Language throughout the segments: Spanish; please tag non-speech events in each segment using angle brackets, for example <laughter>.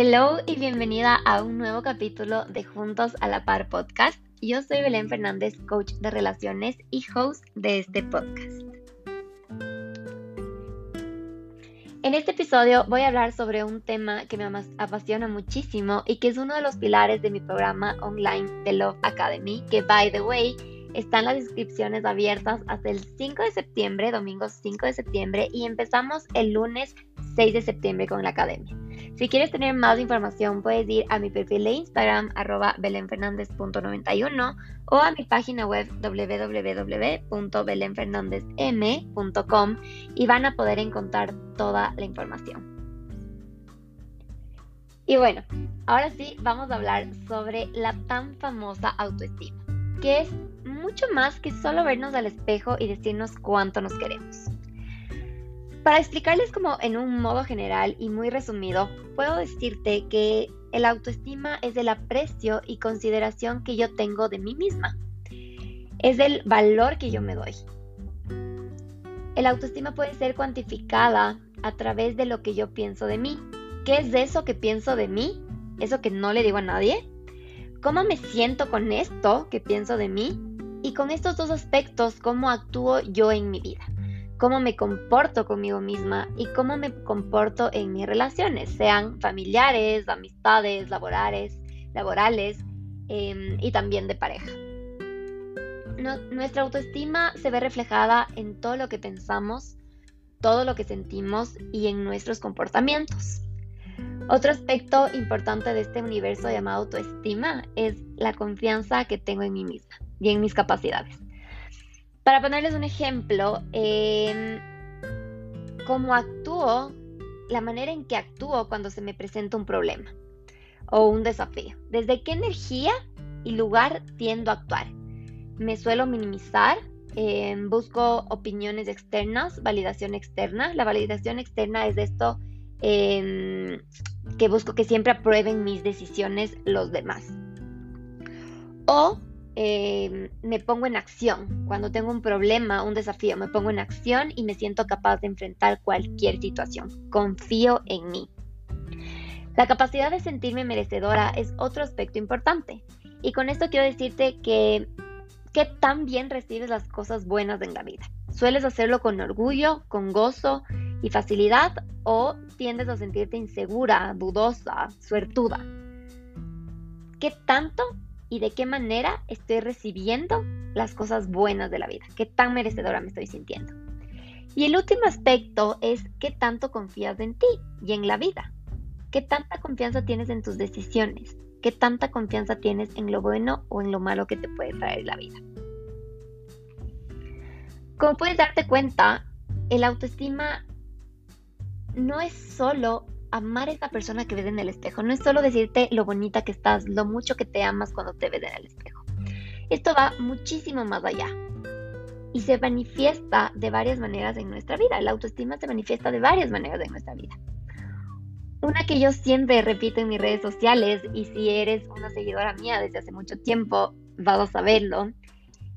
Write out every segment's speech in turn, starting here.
Hello y bienvenida a un nuevo capítulo de Juntos a la Par podcast. Yo soy Belén Fernández, coach de relaciones y host de este podcast. En este episodio voy a hablar sobre un tema que me apasiona muchísimo y que es uno de los pilares de mi programa online de Love Academy, que by the way están las inscripciones abiertas hasta el 5 de septiembre, domingo 5 de septiembre, y empezamos el lunes 6 de septiembre con la academia. Si quieres tener más información, puedes ir a mi perfil de Instagram, arroba belenfernandez.91 o a mi página web www.belenfernandezm.com y van a poder encontrar toda la información. Y bueno, ahora sí vamos a hablar sobre la tan famosa autoestima, que es mucho más que solo vernos al espejo y decirnos cuánto nos queremos. Para explicarles como en un modo general y muy resumido, puedo decirte que el autoestima es el aprecio y consideración que yo tengo de mí misma. Es el valor que yo me doy. El autoestima puede ser cuantificada a través de lo que yo pienso de mí. ¿Qué es eso que pienso de mí? ¿Eso que no le digo a nadie? ¿Cómo me siento con esto que pienso de mí? Y con estos dos aspectos, ¿cómo actúo yo en mi vida? Cómo me comporto conmigo misma y cómo me comporto en mis relaciones, sean familiares, amistades, laborales, laborales em, y también de pareja. nuestra autoestima se ve reflejada en todo lo que pensamos, todo lo que sentimos y en nuestros comportamientos. Otro aspecto importante de este universo llamado autoestima es la confianza que tengo en mí misma y en mis capacidades. Para ponerles un ejemplo, em, cómo actúo, la manera en que actúo cuando se me presenta un problema o un desafío. ¿Desde qué energía y lugar tiendo a actuar? Me suelo minimizar, em, busco opiniones externas, validación externa. La validación externa es esto em, que busco que siempre aprueben mis decisiones los demás. O Em, me pongo en acción. Cuando tengo un problema, un desafío, me pongo en acción y me siento capaz de enfrentar cualquier situación. Confío en mí. La capacidad de sentirme merecedora es otro aspecto importante. Y con esto quiero decirte que, que tan bien recibes las cosas buenas en la vida. ¿Sueles hacerlo con orgullo, con gozo y facilidad o tiendes a sentirte insegura, dudosa, suertuda? ¿Qué tanto y de qué manera estoy recibiendo las cosas buenas de la vida, qué tan merecedora me estoy sintiendo. Y el último aspecto es qué tanto confías en ti y en la vida, qué tanta confianza tienes en tus decisiones, qué tanta confianza tienes en lo bueno o en lo malo que te puede traer la vida. Como puedes darte cuenta, el autoestima no es solo amar a esa persona que ves en el espejo. No es solo decirte lo bonita que estás, lo mucho que te amas cuando te ves en el espejo. Esto va muchísimo más allá y se manifiesta de varias maneras en nuestra vida. La autoestima se manifiesta de varias maneras en nuestra vida. Una que yo siempre repito en mis redes sociales y si eres una seguidora mía desde hace mucho tiempo vas a saberlo,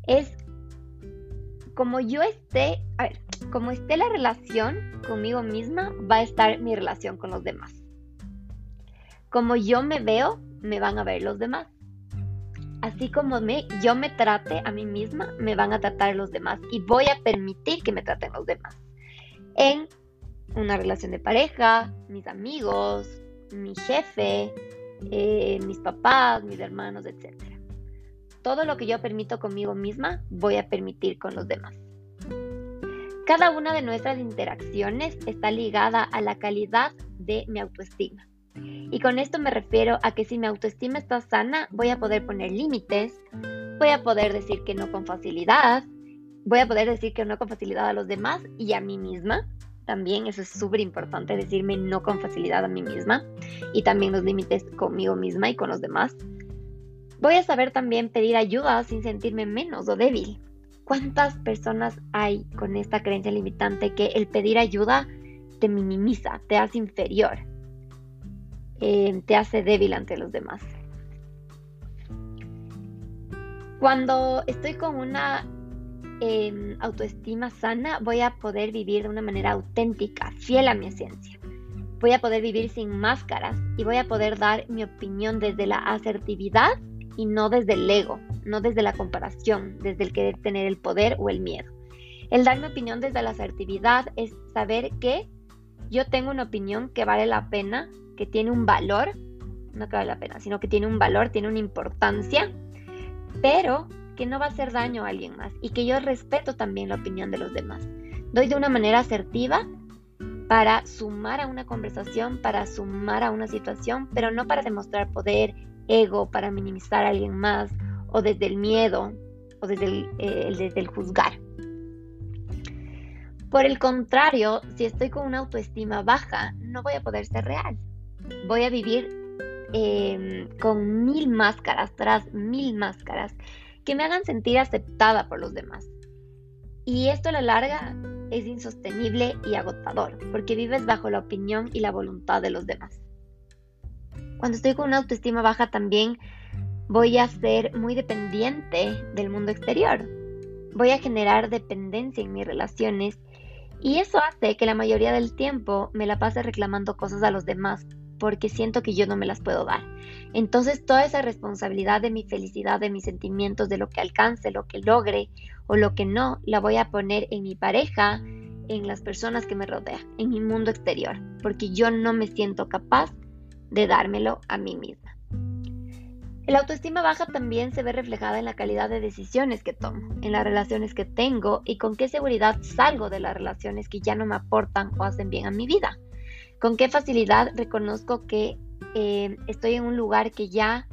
es como yo esté, a ver, como esté la relación conmigo misma, va a estar mi relación con los demás. Como yo me veo, me van a ver los demás. Así como me, yo me trate a mí misma, me van a tratar los demás y voy a permitir que me traten los demás. En una relación de pareja, mis amigos, mi jefe, eh, mis papás, mis hermanos, etc. Todo lo que yo permito conmigo misma, voy a permitir con los demás. Cada una de nuestras interacciones está ligada a la calidad de mi autoestima. Y con esto me refiero a que si mi autoestima está sana, voy a poder poner límites, voy a poder decir que no con facilidad, voy a poder decir que no con facilidad a los demás y a mí misma. También eso es súper importante, decirme no con facilidad a mí misma y también los límites conmigo misma y con los demás. Voy a saber también pedir ayuda sin sentirme menos o débil. ¿Cuántas personas hay con esta creencia limitante que el pedir ayuda te minimiza, te hace inferior, eh, te hace débil ante los demás? Cuando estoy con una em, autoestima sana, voy a poder vivir de una manera auténtica, fiel a mi esencia. Voy a poder vivir sin máscaras y voy a poder dar mi opinión desde la asertividad y no desde el ego, no desde la comparación, desde el querer tener el poder o el miedo. El dar mi opinión desde la asertividad es saber que yo tengo una opinión que vale la pena, que tiene un valor, no que vale la pena, sino que tiene un valor, tiene una importancia, pero que no va a hacer daño a alguien más y que yo respeto también la opinión de los demás. Doy de una manera asertiva para sumar a una conversación, para sumar a una situación, pero no para demostrar poder, ego, para minimizar a alguien más o desde el miedo o desde el, eh, desde el juzgar. Por el contrario, si estoy con una autoestima baja, no voy a poder ser real. Voy a vivir em, con mil máscaras, tras mil máscaras, que me hagan sentir aceptada por los demás. Y esto a la larga es insostenible y agotador, porque vives bajo la opinión y la voluntad de los demás. Cuando estoy con una autoestima baja también voy a ser muy dependiente del mundo exterior. Voy a generar dependencia en mis relaciones y eso hace que la mayoría del tiempo me la pase reclamando cosas a los demás porque siento que yo no me las puedo dar. Entonces toda esa responsabilidad de mi felicidad, de mis sentimientos, de lo que alcance, lo que logre o lo que no, la voy a poner en mi pareja, en las personas que me rodean, en mi mundo exterior, porque yo no me siento capaz de dármelo a mí misma. La autoestima baja también se ve reflejada en la calidad de decisiones que tomo, en las relaciones que tengo y con qué seguridad salgo de las relaciones que ya no me aportan o hacen bien a mi vida. Con qué facilidad reconozco que eh, estoy en un lugar que ya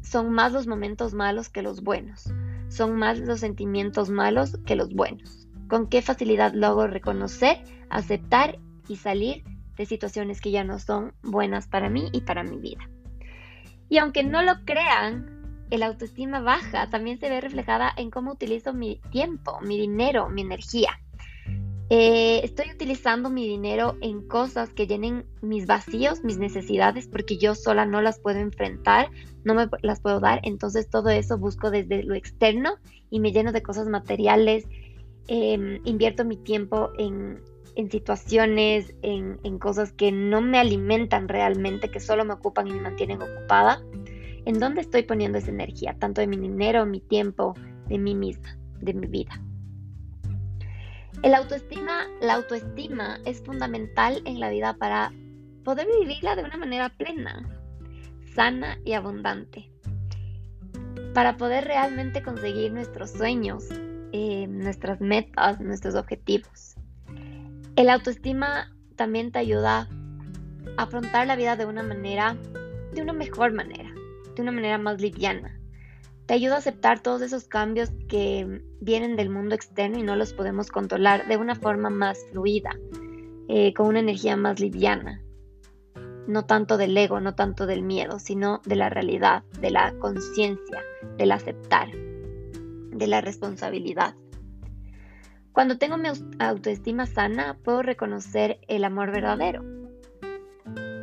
son más los momentos malos que los buenos. Son más los sentimientos malos que los buenos. Con qué facilidad logro reconocer, aceptar y salir de situaciones que ya no son buenas para mí y para mi vida. Y aunque no lo crean, el autoestima baja también se ve reflejada en cómo utilizo mi tiempo, mi dinero, mi energía. Eh, estoy utilizando mi dinero en cosas que llenen mis vacíos, mis necesidades, porque yo sola no las puedo enfrentar, no me las puedo dar. Entonces todo eso busco desde lo externo y me lleno de cosas materiales. Em, invierto mi tiempo en, en situaciones, en, cosas que no me alimentan realmente, que solo me ocupan y me mantienen ocupada, ¿en dónde estoy poniendo esa energía? Tanto de mi dinero, mi tiempo, de mí misma, de mi vida. El autoestima, la autoestima es fundamental en la vida para poder vivirla de una manera plena, sana y abundante. Para poder realmente conseguir nuestros sueños, eh, nuestras metas, nuestros objetivos. El autoestima también te ayuda a afrontar la vida de una manera, de una mejor manera, de una manera más liviana. Te ayuda a aceptar todos esos cambios que vienen del mundo externo y no los podemos controlar de una forma más fluida, eh, con una energía más liviana. No tanto del ego, no tanto del miedo, sino de la realidad, de la conciencia, del aceptar, de la responsabilidad. Cuando tengo mi autoestima sana, puedo reconocer el amor verdadero.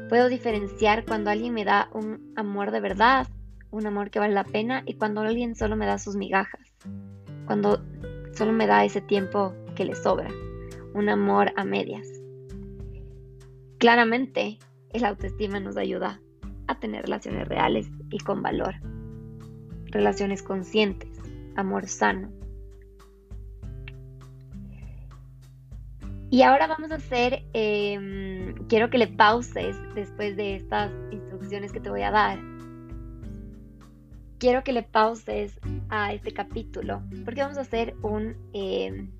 Puedo diferenciar cuando alguien me da un amor de verdad, un amor que vale la pena, y cuando alguien solo me da sus migajas. Cuando solo me da ese tiempo que le sobra. Un amor a medias. Claramente, el autoestima nos ayuda a tener relaciones reales y con valor. Relaciones conscientes, amor sano Y ahora vamos a hacer, em, quiero que le pauses después de estas instrucciones que te voy a dar. Quiero que le pauses a este capítulo porque vamos a hacer un, em,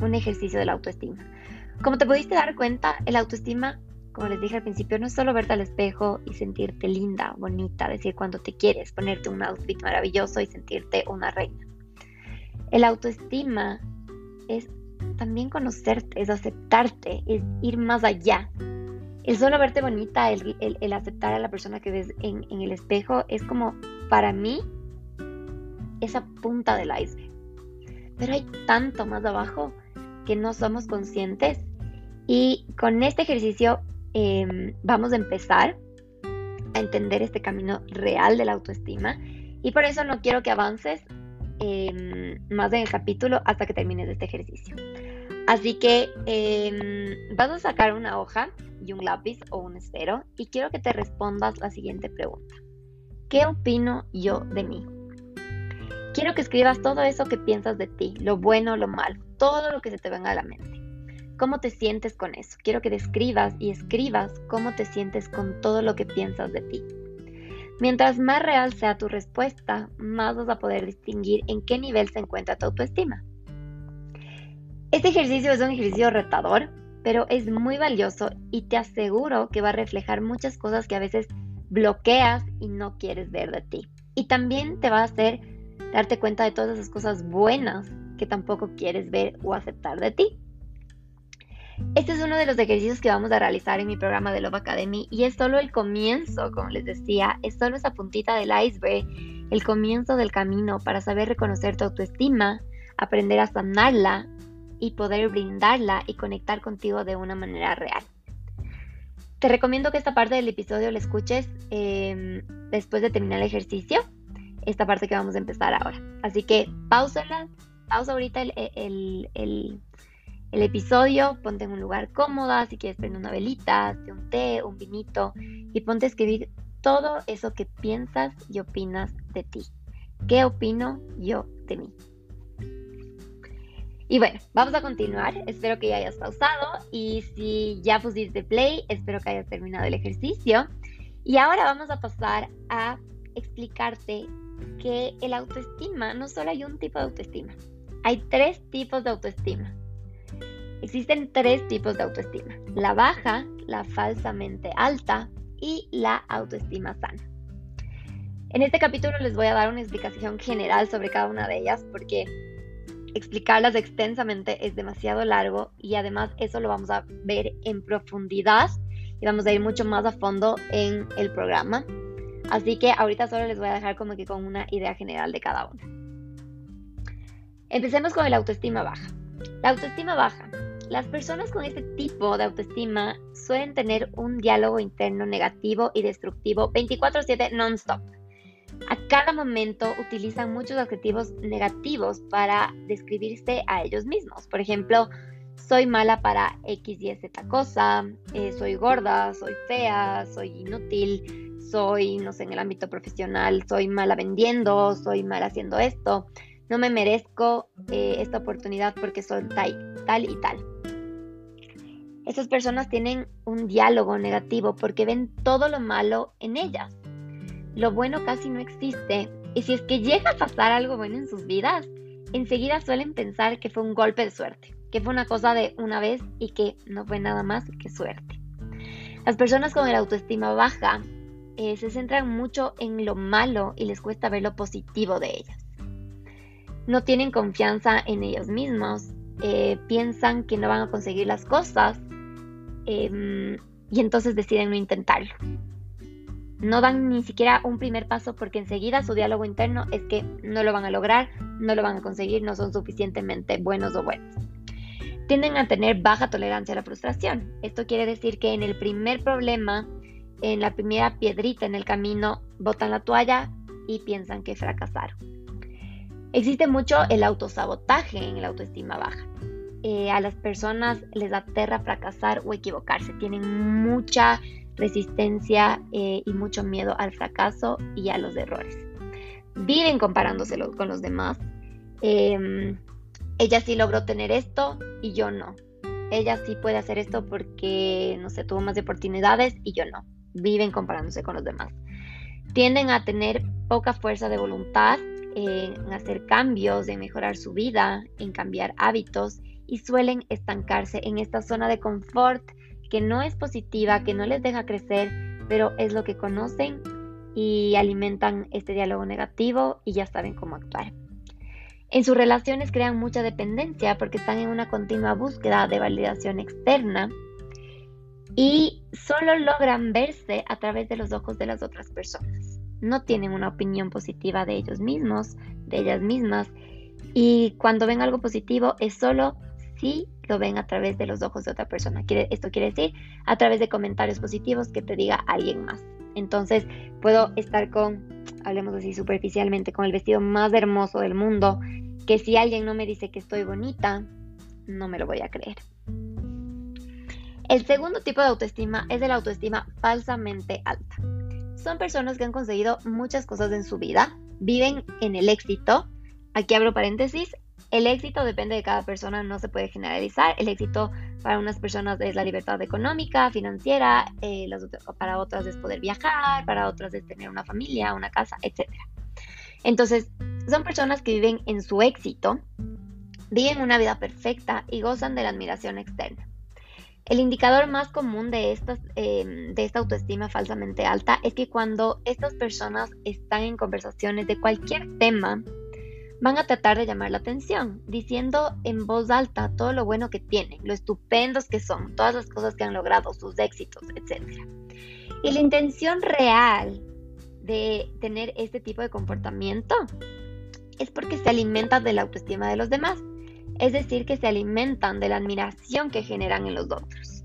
un ejercicio de la autoestima. Como te pudiste dar cuenta, el autoestima, como les dije al principio, no es solo verte al espejo y sentirte linda, bonita, decir cuando te quieres, ponerte un outfit maravilloso y sentirte una reina. El autoestima es también conocerte, es aceptarte, es ir más allá. El solo verte bonita, el, aceptar a la persona que ves en, en, el espejo, es como para mí esa punta del iceberg. Pero hay tanto más abajo que no somos conscientes. Y con este ejercicio em, vamos a empezar a entender este camino real de la autoestima. Y por eso no quiero que avances Em, más en el capítulo hasta que termines este ejercicio. Así que em, vas a sacar una hoja y un lápiz o un esfero y quiero que te respondas la siguiente pregunta. ¿Qué opino yo de mí? Quiero que escribas todo eso que piensas de ti, lo bueno, lo malo, todo lo que se te venga a la mente. ¿Cómo te sientes con eso? Quiero que describas y escribas cómo te sientes con todo lo que piensas de ti. Mientras más real sea tu respuesta, más vas a poder distinguir en qué nivel se encuentra tu autoestima. Este ejercicio es un ejercicio retador, pero es muy valioso y te aseguro que va a reflejar muchas cosas que a veces bloqueas y no quieres ver de ti. Y también te va a hacer darte cuenta de todas esas cosas buenas que tampoco quieres ver o aceptar de ti. Este es uno de los ejercicios que vamos a realizar en mi programa de Love Academy y es solo el comienzo, como les decía, es solo esa puntita del iceberg, el comienzo del camino para saber reconocer tu autoestima, aprender a sanarla y poder brindarla y conectar contigo de una manera real. Te recomiendo que esta parte del episodio la escuches em, después de terminar el ejercicio, esta parte que vamos a empezar ahora. Así que pausala, pausa ahorita el el episodio, ponte en un lugar cómodo, si quieres prender una velita, un té, un vinito y ponte a escribir todo eso que piensas y opinas de ti. ¿Qué opino yo de mí? Y bueno, vamos a continuar. Espero que ya hayas pausado y si ya pusiste play, espero que hayas terminado el ejercicio. Y ahora vamos a pasar a explicarte que el autoestima, no solo hay un tipo de autoestima, hay tres tipos de autoestima. Existen tres tipos de autoestima, la baja, la falsamente alta y la autoestima sana. En este capítulo les voy a dar una explicación general sobre cada una de ellas porque explicarlas extensamente es demasiado largo y además eso lo vamos a ver en profundidad y vamos a ir mucho más a fondo en el programa. Así que ahorita solo les voy a dejar como que con una idea general de cada una. Empecemos con el autoestima baja. La autoestima baja las personas con este tipo de autoestima suelen tener un diálogo interno negativo y destructivo 24/7 non-stop. A cada momento utilizan muchos adjetivos negativos para describirse a ellos mismos. Por ejemplo, soy mala para X y Z cosa, eh, soy gorda, soy fea, soy inútil, soy, no sé, en el ámbito profesional, soy mala vendiendo, soy mala haciendo esto, no me merezco eh, esta oportunidad porque soy tal, tal y tal. Estas personas tienen un diálogo negativo porque ven todo lo malo en ellas. Lo bueno casi no existe y si es que llega a pasar algo bueno en sus vidas, enseguida suelen pensar que fue un golpe de suerte, que fue una cosa de una vez y que no fue nada más que suerte. Las personas con el autoestima baja eh, se centran mucho en lo malo y les cuesta ver lo positivo de ellas. No tienen confianza en ellos mismos, eh, piensan que no van a conseguir las cosas Em, y entonces deciden no intentarlo. No dan ni siquiera un primer paso porque enseguida su diálogo interno es que no lo van a lograr, no lo van a conseguir, no son suficientemente buenos o buenos. Tienden a tener baja tolerancia a la frustración. Esto quiere decir que en el primer problema, en la primera piedrita en el camino, botan la toalla y piensan que fracasaron. Existe mucho el autosabotaje en la autoestima baja. Eh, a las personas les aterra fracasar o equivocarse. Tienen mucha resistencia eh, y mucho miedo al fracaso y a los errores. Viven comparándose con los demás. Em, ella sí logró tener esto y yo no. Ella sí puede hacer esto porque, no sé, tuvo más oportunidades y yo no. Viven comparándose con los demás. Tienden a tener poca fuerza de voluntad en hacer cambios, en mejorar su vida, en cambiar hábitos y suelen estancarse en esta zona de confort que no es positiva, que no les deja crecer, pero es lo que conocen y alimentan este diálogo negativo y ya saben cómo actuar. En sus relaciones crean mucha dependencia porque están en una continua búsqueda de validación externa y solo logran verse a través de los ojos de las otras personas. No tienen una opinión positiva de ellos mismos, de ellas mismas, y cuando ven algo positivo es solo si lo ven a través de los ojos de otra persona. esto quiere decir a través de comentarios positivos que te diga alguien más. Entonces puedo estar con, hablemos así superficialmente, con el vestido más hermoso del mundo, que si alguien no me dice que estoy bonita, no me lo voy a creer. El segundo tipo de autoestima es el autoestima falsamente alta. Son personas que han conseguido muchas cosas en su vida, viven en el éxito. Aquí abro paréntesis, el éxito depende de cada persona, no se puede generalizar. El éxito para unas personas es la libertad económica, financiera, eh, para otras es poder viajar, para otras es tener una familia, una casa, etc. Entonces, son personas que viven en su éxito, viven una vida perfecta y gozan de la admiración externa. El indicador más común de, em, de esta autoestima falsamente alta es que cuando estas personas están en conversaciones de cualquier tema, van a tratar de llamar la atención, diciendo en voz alta todo lo bueno que tienen, lo estupendos que son, todas las cosas que han logrado, sus éxitos, etc. Y la intención real de tener este tipo de comportamiento es porque se alimentan de la autoestima de los demás es decir, que se alimentan de la admiración que generan en los otros.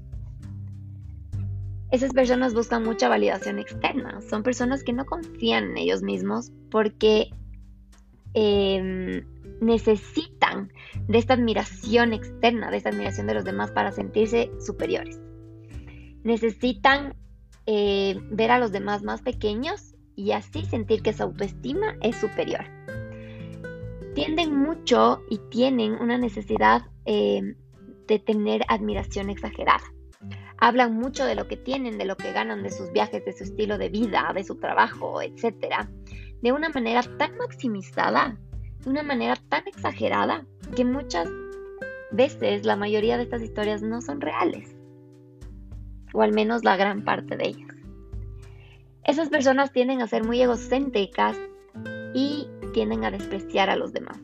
Esas personas buscan mucha validación externa, son personas que no confían en ellos mismos porque em, necesitan de esta admiración externa, de esta admiración de los demás para sentirse superiores. Necesitan eh, ver a los demás más pequeños y así sentir que su autoestima es superior tienden mucho y tienen una necesidad eh, de tener admiración exagerada. Hablan mucho de lo que tienen, de lo que ganan, de sus viajes, de su estilo de vida, de su trabajo, etc. De una manera tan maximizada, de una manera tan exagerada, que muchas veces la mayoría de estas historias no son reales. O al menos la gran parte de ellas. Esas personas tienden a ser muy egocéntricas y tienden a despreciar a los demás.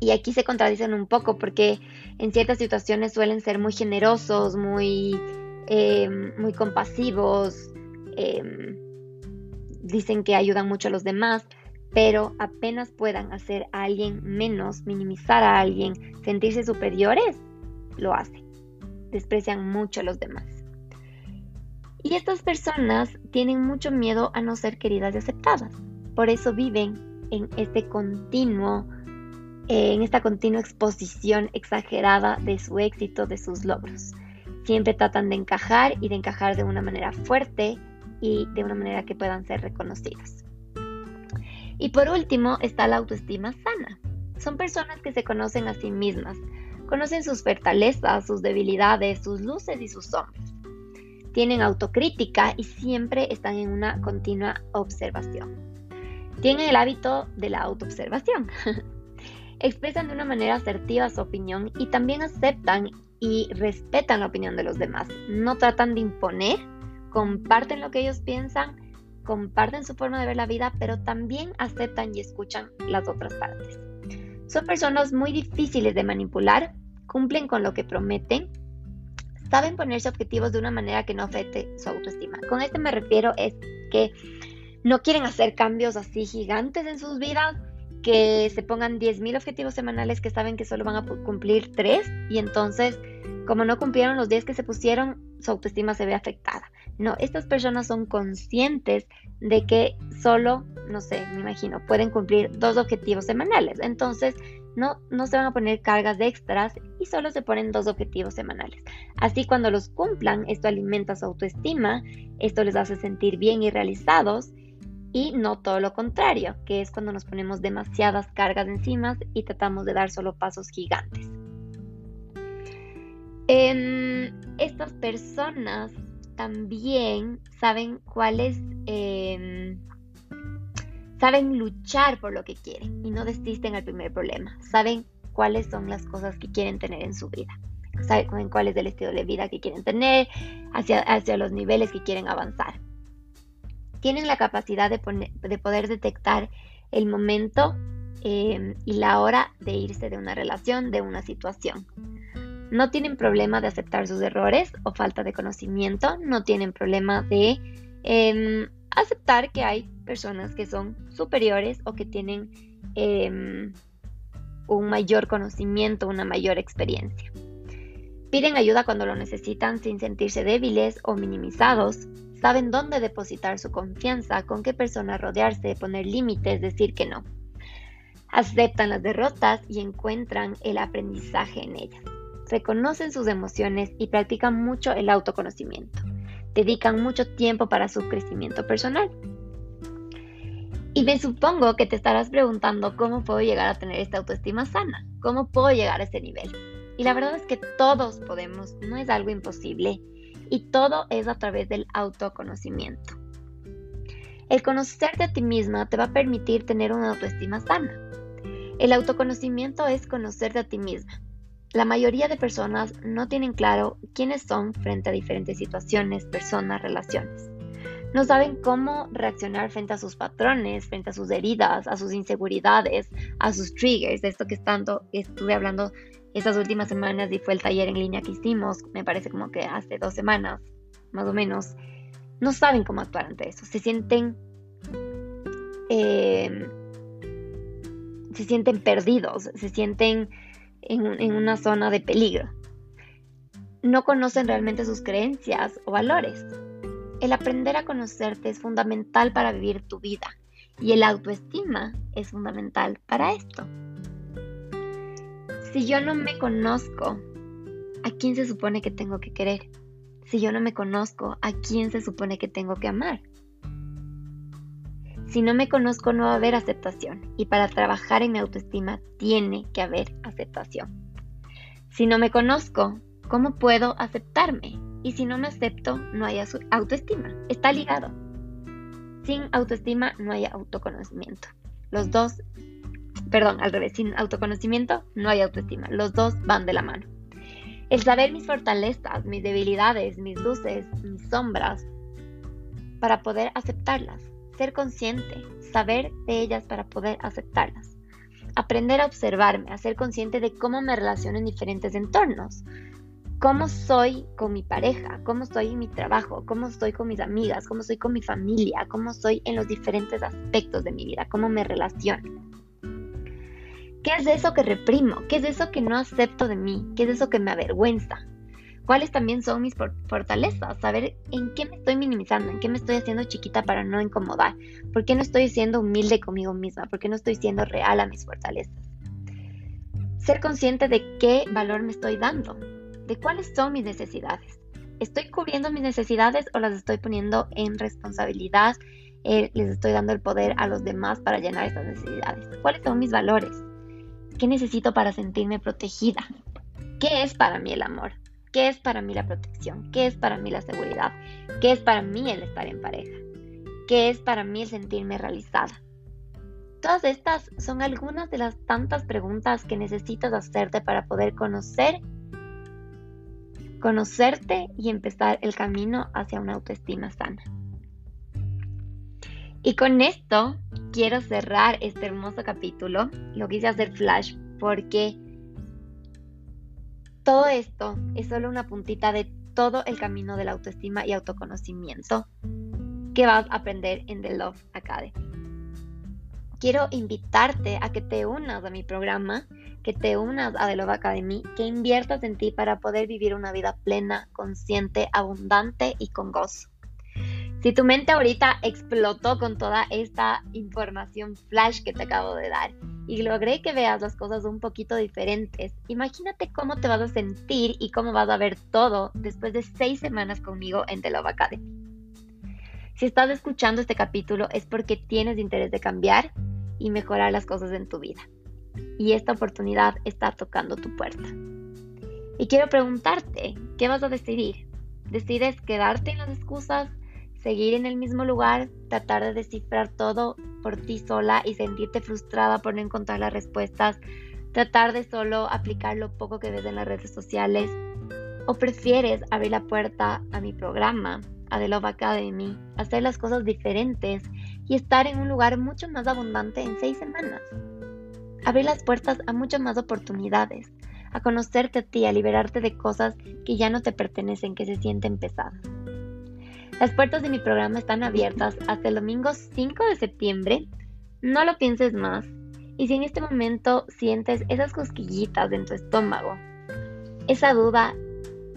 Y aquí se contradicen un poco porque en ciertas situaciones suelen ser muy generosos, muy, eh, muy compasivos, em, dicen que ayudan mucho a los demás, pero apenas puedan hacer a alguien menos, minimizar a alguien, sentirse superiores, lo hacen. Desprecian mucho a los demás. Y estas personas tienen mucho miedo a no ser queridas y aceptadas. Por eso viven en este continuo, en esta continua exposición exagerada de su éxito, de sus logros. Siempre tratan de encajar y de encajar de una manera fuerte y de una manera que puedan ser reconocidos. Y por último está la autoestima sana. Son personas que se conocen a sí mismas, conocen sus fortalezas, sus debilidades, sus luces y sus sombras. Tienen autocrítica y siempre están en una continua observación. Tienen el hábito de la autoobservación. <laughs> Expresan de una manera asertiva su opinión y también aceptan y respetan la opinión de los demás. No tratan de imponer, comparten lo que ellos piensan, comparten su forma de ver la vida, pero también aceptan y escuchan las otras partes. Son personas muy difíciles de manipular, cumplen con lo que prometen, saben ponerse objetivos de una manera que no afecte su autoestima. Con esto me refiero es que no quieren hacer cambios así gigantes en sus vidas, que se pongan 10.000 objetivos semanales que saben que solo van a cumplir 3 y entonces como no cumplieron los 10 que se pusieron, su autoestima se ve afectada. No, estas personas son conscientes de que solo, no sé, me imagino, pueden cumplir dos objetivos semanales. Entonces, no, no se van a poner cargas de extras y solo se ponen dos objetivos semanales. Así cuando los cumplan, esto alimenta su autoestima, esto les hace sentir bien y realizados y no todo lo contrario, que es cuando nos ponemos demasiadas cargas encima y tratamos de dar solo pasos gigantes. Em, estas personas también saben cuáles, em, saben luchar por lo que quieren y no desisten al primer problema. Saben cuáles son las cosas que quieren tener en su vida. Saben cuál es el estilo de vida que quieren tener, hacia, hacia los niveles que quieren avanzar tienen la capacidad de, poder detectar el momento eh, y la hora de irse de una relación, de una situación. No tienen problema de aceptar sus errores o falta de conocimiento, no tienen problema de em, aceptar que hay personas que son superiores o que tienen em, un mayor conocimiento, una mayor experiencia. Piden ayuda cuando lo necesitan sin sentirse débiles o minimizados saben dónde depositar su confianza, con qué persona rodearse, poner límites, decir que no. Aceptan las derrotas y encuentran el aprendizaje en ellas. Reconocen sus emociones y practican mucho el autoconocimiento. Dedican mucho tiempo para su crecimiento personal. Y me supongo que te estarás preguntando cómo puedo llegar a tener esta autoestima sana, cómo puedo llegar a ese nivel. Y la verdad es que todos podemos, no es algo imposible, y todo es a través del autoconocimiento. El conocerte a ti misma te va a permitir tener una autoestima sana. El autoconocimiento es conocerte a ti misma. La mayoría de personas no tienen claro quiénes son frente a diferentes situaciones, personas, relaciones. No saben cómo reaccionar frente a sus patrones, frente a sus heridas, a sus inseguridades, a sus triggers, de esto que tanto estuve hablando estas últimas semanas y fue el taller en línea que hicimos, me parece como que hace dos semanas, más o menos, no saben cómo actuar ante eso, se sienten, eh, se sienten perdidos, se sienten en una zona de peligro. No conocen realmente sus creencias o valores. El aprender a conocerte es fundamental para vivir tu vida y el autoestima es fundamental para esto. Si yo no me conozco, ¿a quién se supone que tengo que querer? Si yo no me conozco, ¿a quién se supone que tengo que amar? Si no me conozco no va a haber aceptación y para trabajar en mi autoestima tiene que haber aceptación. Si no me conozco, ¿cómo puedo aceptarme? Y si no me acepto, no hay autoestima. Está ligado. Sin autoestima no hay autoconocimiento. Los dos, perdón, al revés, sin autoconocimiento no hay autoestima. Los dos van de la mano. El saber mis fortalezas, mis debilidades, mis luces, mis sombras, para poder aceptarlas. Ser consciente, saber de ellas para poder aceptarlas. Aprender a observarme, a ser consciente de cómo me relaciono en diferentes entornos cómo soy con mi pareja, cómo soy en mi trabajo, cómo estoy con mis amigas, cómo soy con mi familia, cómo soy en los diferentes aspectos de mi vida, cómo me relaciono. ¿Qué es eso que reprimo? ¿Qué es eso que no acepto de mí? ¿Qué es eso que me avergüenza? ¿Cuáles también son mis fortalezas? Saber en qué me estoy minimizando, en qué me estoy haciendo chiquita para no incomodar. ¿Por qué no estoy siendo humilde conmigo misma? ¿Por qué no estoy siendo real a mis fortalezas? Ser consciente de qué valor me estoy dando, de cuáles son mis necesidades. ¿Estoy cubriendo mis necesidades o las estoy poniendo en responsabilidad? Eh, ¿Les estoy dando el poder a los demás para llenar esas necesidades? ¿Cuáles son mis valores? ¿Qué necesito para sentirme protegida? ¿Qué es para mí el amor? ¿Qué es para mí la protección? ¿Qué es para mí la seguridad? ¿Qué es para mí el estar en pareja? ¿Qué es para mí el sentirme realizada? Todas estas son algunas de las tantas preguntas que necesitas hacerte para poder conocer conocerte y empezar el camino hacia una autoestima sana. Y con esto quiero cerrar este hermoso capítulo. Lo quise hacer flash porque todo esto es solo una puntita de todo el camino de la autoestima y autoconocimiento que vas a aprender en The Love Academy. Quiero invitarte a que te unas a mi programa que te unas a The Love Academy, que inviertas en ti para poder vivir una vida plena, consciente, abundante y con gozo. Si tu mente ahorita explotó con toda esta información flash que te acabo de dar y logré que veas las cosas un poquito diferentes, imagínate cómo te vas a sentir y cómo vas a ver todo después de seis semanas conmigo en The Love Academy. Si estás escuchando este capítulo es porque tienes interés de cambiar y mejorar las cosas en tu vida y esta oportunidad está tocando tu puerta. Y quiero preguntarte, ¿qué vas a decidir? ¿Decides quedarte en las excusas, seguir en el mismo lugar, tratar de descifrar todo por ti sola y sentirte frustrada por no encontrar las respuestas, tratar de solo aplicar lo poco que ves en las redes sociales? ¿O prefieres abrir la puerta a mi programa, a The Love Academy, hacer las cosas diferentes y estar en un lugar mucho más abundante en seis semanas? abrir las puertas a muchas más oportunidades, a conocerte a ti, a liberarte de cosas que ya no te pertenecen, que se sienten pesadas. Las puertas de mi programa están abiertas hasta el domingo 5 de septiembre. No lo pienses más. Y si en este momento sientes esas cosquillitas en tu estómago, esa duda,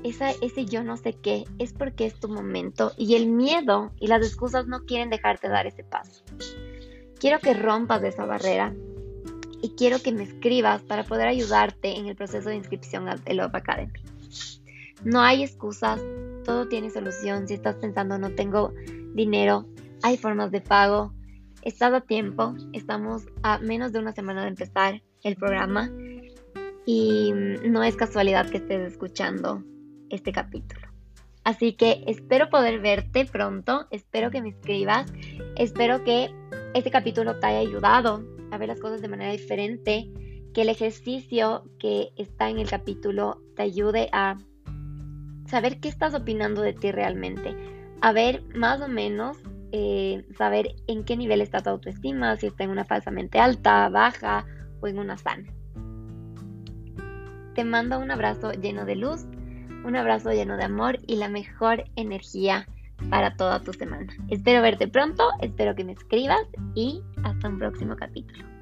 esa, ese yo no sé qué, es porque es tu momento y el miedo y las excusas no quieren dejarte dar ese paso. Quiero que rompas esa barrera y quiero que me escribas para poder ayudarte en el proceso de inscripción al Love Academy. No hay excusas, todo tiene solución. Si estás pensando no tengo dinero, hay formas de pago. Estás a tiempo, estamos a menos de una semana de empezar el programa y no es casualidad que estés escuchando este capítulo. Así que espero poder verte pronto, espero que me escribas, espero que este capítulo te haya ayudado a ver las cosas de manera diferente, que el ejercicio que está en el capítulo te ayude a saber qué estás opinando de ti realmente, a ver más o menos, eh, saber en qué nivel está tu autoestima, si está en una falsamente alta, baja o en una sana. Te mando un abrazo lleno de luz, un abrazo lleno de amor y la mejor energía para toda tu semana. Espero verte pronto, espero que me escribas y hasta un próximo capítulo.